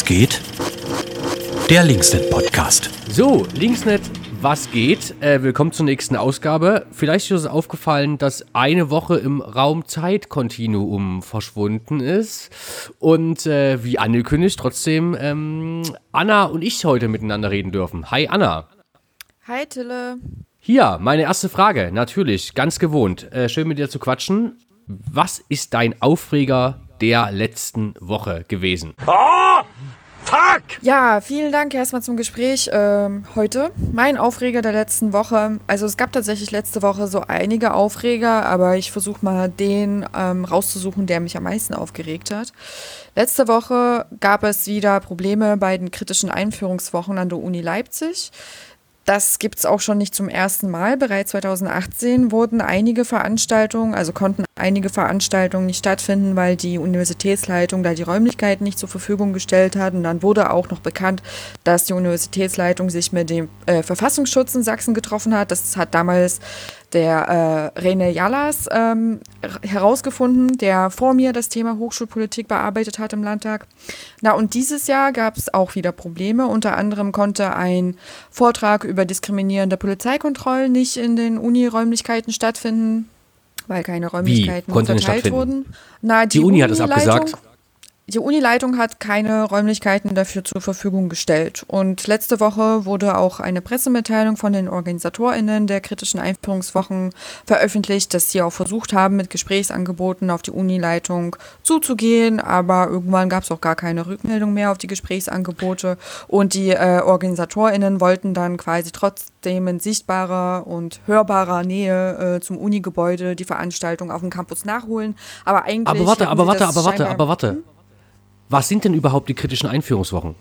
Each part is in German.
Was geht? Der Linksnet Podcast. So, Linksnet, was geht? Äh, willkommen zur nächsten Ausgabe. Vielleicht ist es aufgefallen, dass eine Woche im Raum-Zeit-Kontinuum verschwunden ist. Und äh, wie angekündigt, trotzdem ähm, Anna und ich heute miteinander reden dürfen. Hi Anna. Hi Tille. Hier, meine erste Frage, natürlich, ganz gewohnt. Äh, schön mit dir zu quatschen. Was ist dein Aufreger der letzten Woche gewesen? Oh! Fuck! Ja, vielen Dank erstmal zum Gespräch ähm, heute. Mein Aufreger der letzten Woche. Also es gab tatsächlich letzte Woche so einige Aufreger, aber ich versuche mal den ähm, rauszusuchen, der mich am meisten aufgeregt hat. Letzte Woche gab es wieder Probleme bei den kritischen Einführungswochen an der Uni Leipzig. Das gibt es auch schon nicht zum ersten Mal. Bereits 2018 wurden einige Veranstaltungen, also konnten einige Veranstaltungen nicht stattfinden, weil die Universitätsleitung da die Räumlichkeiten nicht zur Verfügung gestellt hat. Und dann wurde auch noch bekannt, dass die Universitätsleitung sich mit dem äh, Verfassungsschutz in Sachsen getroffen hat. Das hat damals der äh, René Jallas ähm, herausgefunden, der vor mir das Thema Hochschulpolitik bearbeitet hat im Landtag. Na, und dieses Jahr gab es auch wieder Probleme. Unter anderem konnte ein Vortrag über diskriminierende Polizeikontrollen nicht in den Uni-Räumlichkeiten stattfinden, weil keine Räumlichkeiten Wie? verteilt wurden. Na, die, die Uni hat es abgesagt. Die Unileitung hat keine Räumlichkeiten dafür zur Verfügung gestellt. Und letzte Woche wurde auch eine Pressemitteilung von den OrganisatorInnen der kritischen Einführungswochen veröffentlicht, dass sie auch versucht haben, mit Gesprächsangeboten auf die Unileitung zuzugehen. Aber irgendwann gab es auch gar keine Rückmeldung mehr auf die Gesprächsangebote. Und die äh, OrganisatorInnen wollten dann quasi trotzdem in sichtbarer und hörbarer Nähe äh, zum Unigebäude die Veranstaltung auf dem Campus nachholen. Aber eigentlich. Aber warte, aber warte, aber warte, aber warte. Hm? Was sind denn überhaupt die kritischen Einführungswochen?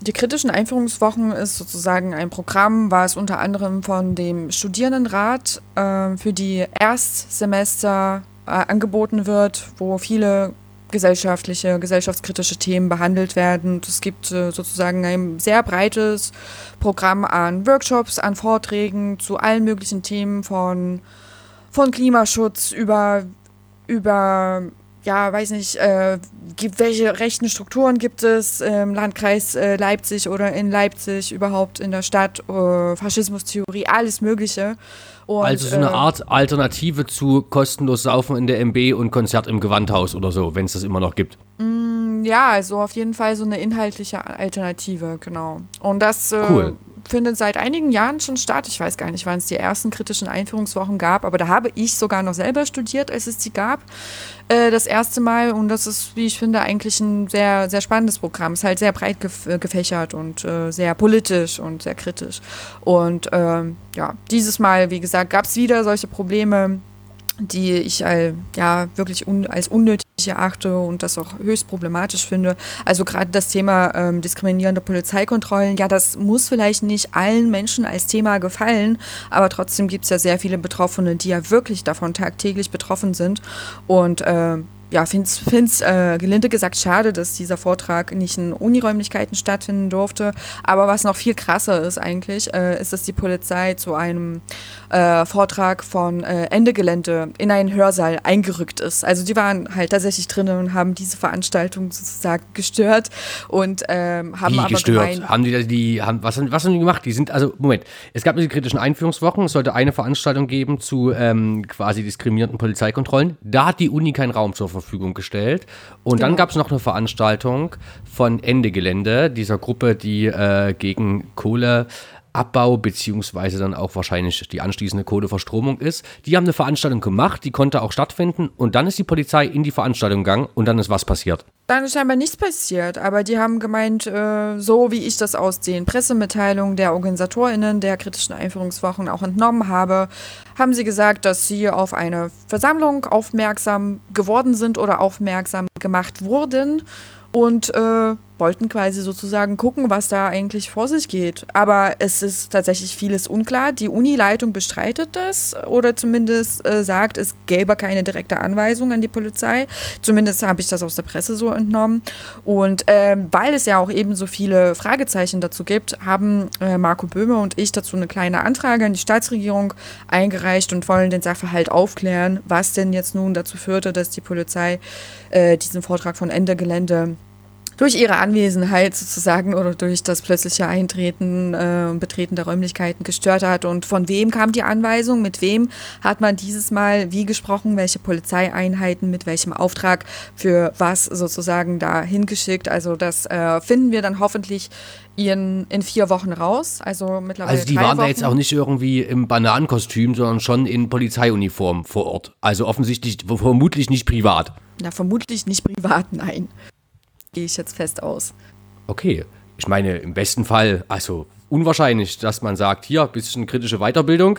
Die kritischen Einführungswochen ist sozusagen ein Programm, was unter anderem von dem Studierendenrat äh, für die Erstsemester äh, angeboten wird, wo viele gesellschaftliche, gesellschaftskritische Themen behandelt werden. Es gibt äh, sozusagen ein sehr breites Programm an Workshops, an Vorträgen zu allen möglichen Themen von, von Klimaschutz über, über ja, weiß nicht, äh, welche rechten Strukturen gibt es im Landkreis äh, Leipzig oder in Leipzig überhaupt in der Stadt, äh, Faschismustheorie, alles Mögliche. Und, also so eine äh, Art Alternative zu kostenlos Saufen in der MB und Konzert im Gewandhaus oder so, wenn es das immer noch gibt. Mm, ja, also auf jeden Fall so eine inhaltliche Alternative, genau. Und das äh, cool findet seit einigen Jahren schon statt. Ich weiß gar nicht, wann es die ersten kritischen Einführungswochen gab, aber da habe ich sogar noch selber studiert, als es die gab, äh, das erste Mal. Und das ist, wie ich finde, eigentlich ein sehr, sehr spannendes Programm. Es ist halt sehr breit gef äh, gefächert und äh, sehr politisch und sehr kritisch. Und ähm, ja, dieses Mal, wie gesagt, gab es wieder solche Probleme die ich äh, ja wirklich un als unnötig erachte und das auch höchst problematisch finde. Also gerade das Thema ähm, diskriminierende Polizeikontrollen, ja, das muss vielleicht nicht allen Menschen als Thema gefallen, aber trotzdem gibt es ja sehr viele Betroffene, die ja wirklich davon tagtäglich betroffen sind und äh, ja, finde es äh, gelinde gesagt schade, dass dieser Vortrag nicht in Uniräumlichkeiten stattfinden durfte. Aber was noch viel krasser ist eigentlich, äh, ist, dass die Polizei zu einem äh, Vortrag von äh, Ende Gelände in einen Hörsaal eingerückt ist. Also die waren halt tatsächlich drinnen und haben diese Veranstaltung sozusagen gestört und ähm, haben Wie aber gestört? Gemein, haben die, die haben, was, was haben die gemacht? Die sind, also, Moment, es gab diese kritischen Einführungswochen, es sollte eine Veranstaltung geben zu ähm, quasi diskriminierten Polizeikontrollen. Da hat die Uni keinen Raum zur Verfügung gestellt. Und genau. dann gab es noch eine Veranstaltung von Ende Gelände, dieser Gruppe, die äh, gegen Kohle Abbau beziehungsweise dann auch wahrscheinlich die anschließende Kohleverstromung ist. Die haben eine Veranstaltung gemacht, die konnte auch stattfinden und dann ist die Polizei in die Veranstaltung gegangen und dann ist was passiert. Dann ist scheinbar nichts passiert, aber die haben gemeint, äh, so wie ich das aus den Pressemitteilungen der OrganisatorInnen der kritischen Einführungswochen auch entnommen habe, haben sie gesagt, dass sie auf eine Versammlung aufmerksam geworden sind oder aufmerksam gemacht wurden und äh, wollten quasi sozusagen gucken, was da eigentlich vor sich geht. Aber es ist tatsächlich vieles unklar. Die Unileitung bestreitet das oder zumindest äh, sagt, es gäbe keine direkte Anweisung an die Polizei. Zumindest habe ich das aus der Presse so entnommen. Und ähm, weil es ja auch eben so viele Fragezeichen dazu gibt, haben äh, Marco Böhme und ich dazu eine kleine Anfrage an die Staatsregierung eingereicht und wollen den Sachverhalt aufklären, was denn jetzt nun dazu führte, dass die Polizei äh, diesen Vortrag von Ende Gelände durch ihre Anwesenheit sozusagen oder durch das plötzliche Eintreten äh, Betreten der Räumlichkeiten gestört hat. Und von wem kam die Anweisung? Mit wem hat man dieses Mal wie gesprochen? Welche Polizeieinheiten mit welchem Auftrag für was sozusagen da hingeschickt? Also das äh, finden wir dann hoffentlich in, in vier Wochen raus. Also mittlerweile. Also die waren Wochen. da jetzt auch nicht irgendwie im Bananenkostüm, sondern schon in Polizeiuniform vor Ort. Also offensichtlich, vermutlich nicht privat. Na, vermutlich nicht privat, nein gehe ich jetzt fest aus. Okay. Ich meine, im besten Fall, also unwahrscheinlich, dass man sagt, hier, bisschen kritische Weiterbildung,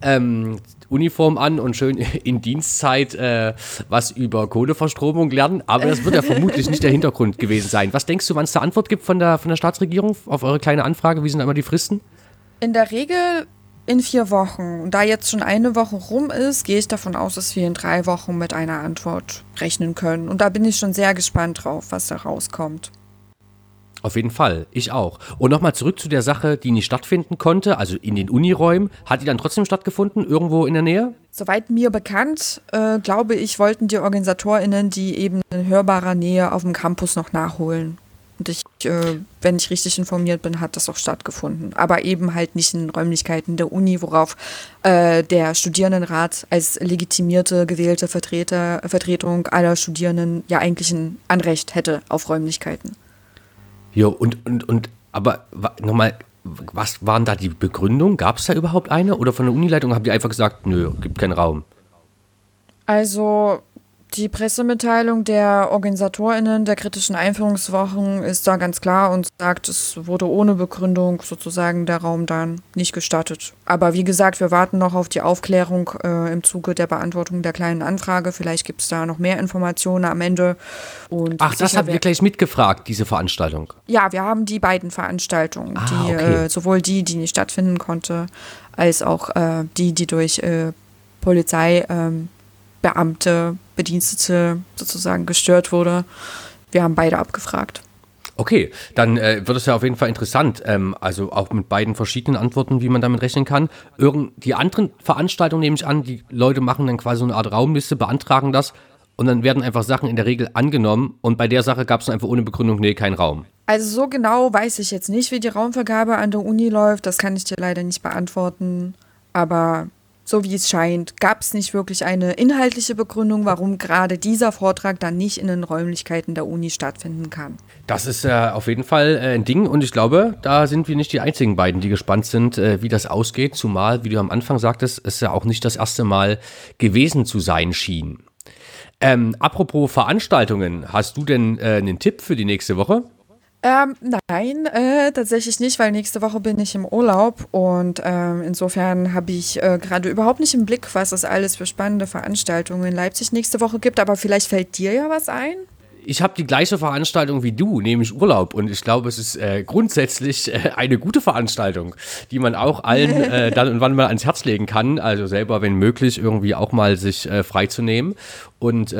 ähm, Uniform an und schön in Dienstzeit äh, was über Kohleverstromung lernen. Aber das wird ja vermutlich nicht der Hintergrund gewesen sein. Was denkst du, wann es da Antwort gibt von der, von der Staatsregierung auf eure kleine Anfrage? Wie sind einmal die Fristen? In der Regel in vier Wochen. Und da jetzt schon eine Woche rum ist, gehe ich davon aus, dass wir in drei Wochen mit einer Antwort rechnen können. Und da bin ich schon sehr gespannt drauf, was da rauskommt. Auf jeden Fall, ich auch. Und nochmal zurück zu der Sache, die nicht stattfinden konnte, also in den Uniräumen. Hat die dann trotzdem stattgefunden, irgendwo in der Nähe? Soweit mir bekannt, äh, glaube ich, wollten die OrganisatorInnen die eben in hörbarer Nähe auf dem Campus noch nachholen. Äh, wenn ich richtig informiert bin, hat das auch stattgefunden. Aber eben halt nicht in Räumlichkeiten der Uni, worauf äh, der Studierendenrat als legitimierte, gewählte Vertreter, Vertretung aller Studierenden ja eigentlich ein Anrecht hätte auf Räumlichkeiten. Ja, und, und, und aber nochmal, was waren da die Begründungen? Gab es da überhaupt eine? Oder von der Unileitung haben die einfach gesagt, nö, gibt keinen Raum? Also die Pressemitteilung der OrganisatorInnen der kritischen Einführungswochen ist da ganz klar und sagt, es wurde ohne Begründung sozusagen der Raum dann nicht gestattet. Aber wie gesagt, wir warten noch auf die Aufklärung äh, im Zuge der Beantwortung der kleinen Anfrage. Vielleicht gibt es da noch mehr Informationen am Ende. Und Ach, das habt ihr gleich mitgefragt, diese Veranstaltung? Ja, wir haben die beiden Veranstaltungen, ah, die, okay. äh, sowohl die, die nicht stattfinden konnte, als auch äh, die, die durch äh, Polizei ähm, Beamte, Bedienstete sozusagen gestört wurde. Wir haben beide abgefragt. Okay, dann äh, wird es ja auf jeden Fall interessant. Ähm, also auch mit beiden verschiedenen Antworten, wie man damit rechnen kann. Irgend die anderen Veranstaltungen nehme ich an, die Leute machen dann quasi so eine Art Raumliste, beantragen das und dann werden einfach Sachen in der Regel angenommen und bei der Sache gab es einfach ohne Begründung, nee, keinen Raum. Also so genau weiß ich jetzt nicht, wie die Raumvergabe an der Uni läuft. Das kann ich dir leider nicht beantworten. Aber so wie es scheint, gab es nicht wirklich eine inhaltliche Begründung, warum gerade dieser Vortrag dann nicht in den Räumlichkeiten der Uni stattfinden kann. Das ist äh, auf jeden Fall äh, ein Ding und ich glaube, da sind wir nicht die einzigen beiden, die gespannt sind, äh, wie das ausgeht, zumal, wie du am Anfang sagtest, es ja auch nicht das erste Mal gewesen zu sein schien. Ähm, apropos Veranstaltungen, hast du denn äh, einen Tipp für die nächste Woche? Ähm, nein, äh, tatsächlich nicht, weil nächste Woche bin ich im Urlaub und ähm, insofern habe ich äh, gerade überhaupt nicht im Blick, was es alles für spannende Veranstaltungen in Leipzig nächste Woche gibt, aber vielleicht fällt dir ja was ein ich habe die gleiche Veranstaltung wie du, nämlich Urlaub. Und ich glaube, es ist äh, grundsätzlich äh, eine gute Veranstaltung, die man auch allen äh, dann und wann mal ans Herz legen kann. Also selber, wenn möglich, irgendwie auch mal sich äh, freizunehmen und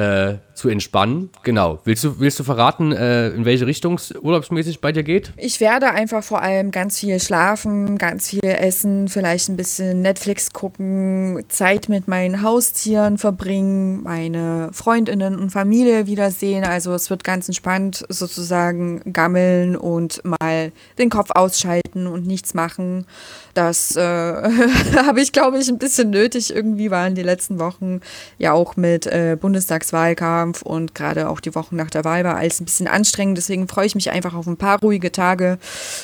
zu entspannen. Genau. Willst du, willst du verraten, äh, in welche Richtung es urlaubsmäßig bei dir geht? Ich werde einfach vor allem ganz viel schlafen, ganz viel essen, vielleicht ein bisschen Netflix gucken, Zeit mit meinen Haustieren verbringen, meine Freundinnen und Familie wiedersehen. Also es wird ganz entspannt sozusagen gammeln und mal den Kopf ausschalten und nichts machen. Das äh, habe ich, glaube ich, ein bisschen nötig. Irgendwie waren die letzten Wochen ja auch mit äh, Bundestagswahlkampf und gerade auch die Wochen nach der Wahl war alles ein bisschen anstrengend. Deswegen freue ich mich einfach auf ein paar ruhige Tage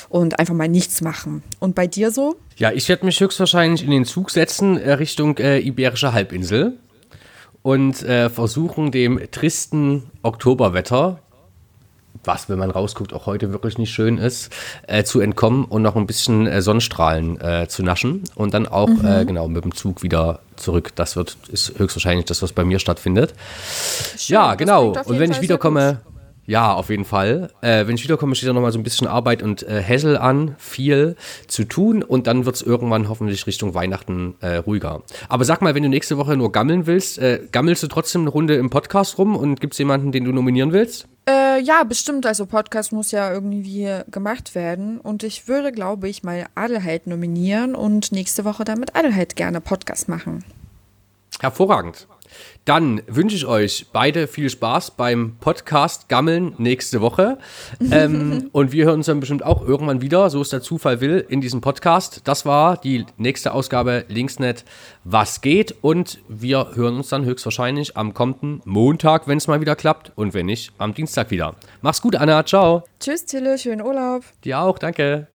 und einfach mal nichts machen. Und bei dir so? Ja, ich werde mich höchstwahrscheinlich in den Zug setzen äh, Richtung äh, Iberische Halbinsel und äh, versuchen dem tristen Oktoberwetter, was, wenn man rausguckt, auch heute wirklich nicht schön ist, äh, zu entkommen und noch ein bisschen äh, Sonnenstrahlen äh, zu naschen und dann auch mhm. Äh, genau mit dem Zug wieder zurück. Das wird ist höchstwahrscheinlich das, was bei mir stattfindet. Schön, ja, genau. Und wenn ich wiederkomme, ja, auf jeden Fall. Äh, wenn ich wiederkomme, steht da nochmal so ein bisschen Arbeit und äh, Hassel an, viel zu tun und dann wird es irgendwann hoffentlich Richtung Weihnachten äh, ruhiger. Aber sag mal, wenn du nächste Woche nur gammeln willst, äh, gammelst du trotzdem eine Runde im Podcast rum und gibt es jemanden, den du nominieren willst? Äh, ja, bestimmt. Also Podcast muss ja irgendwie gemacht werden und ich würde, glaube ich, mal Adelheid nominieren und nächste Woche dann mit Adelheid gerne Podcast machen. Hervorragend. Dann wünsche ich euch beide viel Spaß beim Podcast Gammeln nächste Woche. ähm, und wir hören uns dann bestimmt auch irgendwann wieder, so es der Zufall will, in diesem Podcast. Das war die nächste Ausgabe Linksnet Was geht? Und wir hören uns dann höchstwahrscheinlich am kommenden Montag, wenn es mal wieder klappt. Und wenn nicht, am Dienstag wieder. Mach's gut, Anna. Ciao. Tschüss, Tille. Schönen Urlaub. Dir auch. Danke.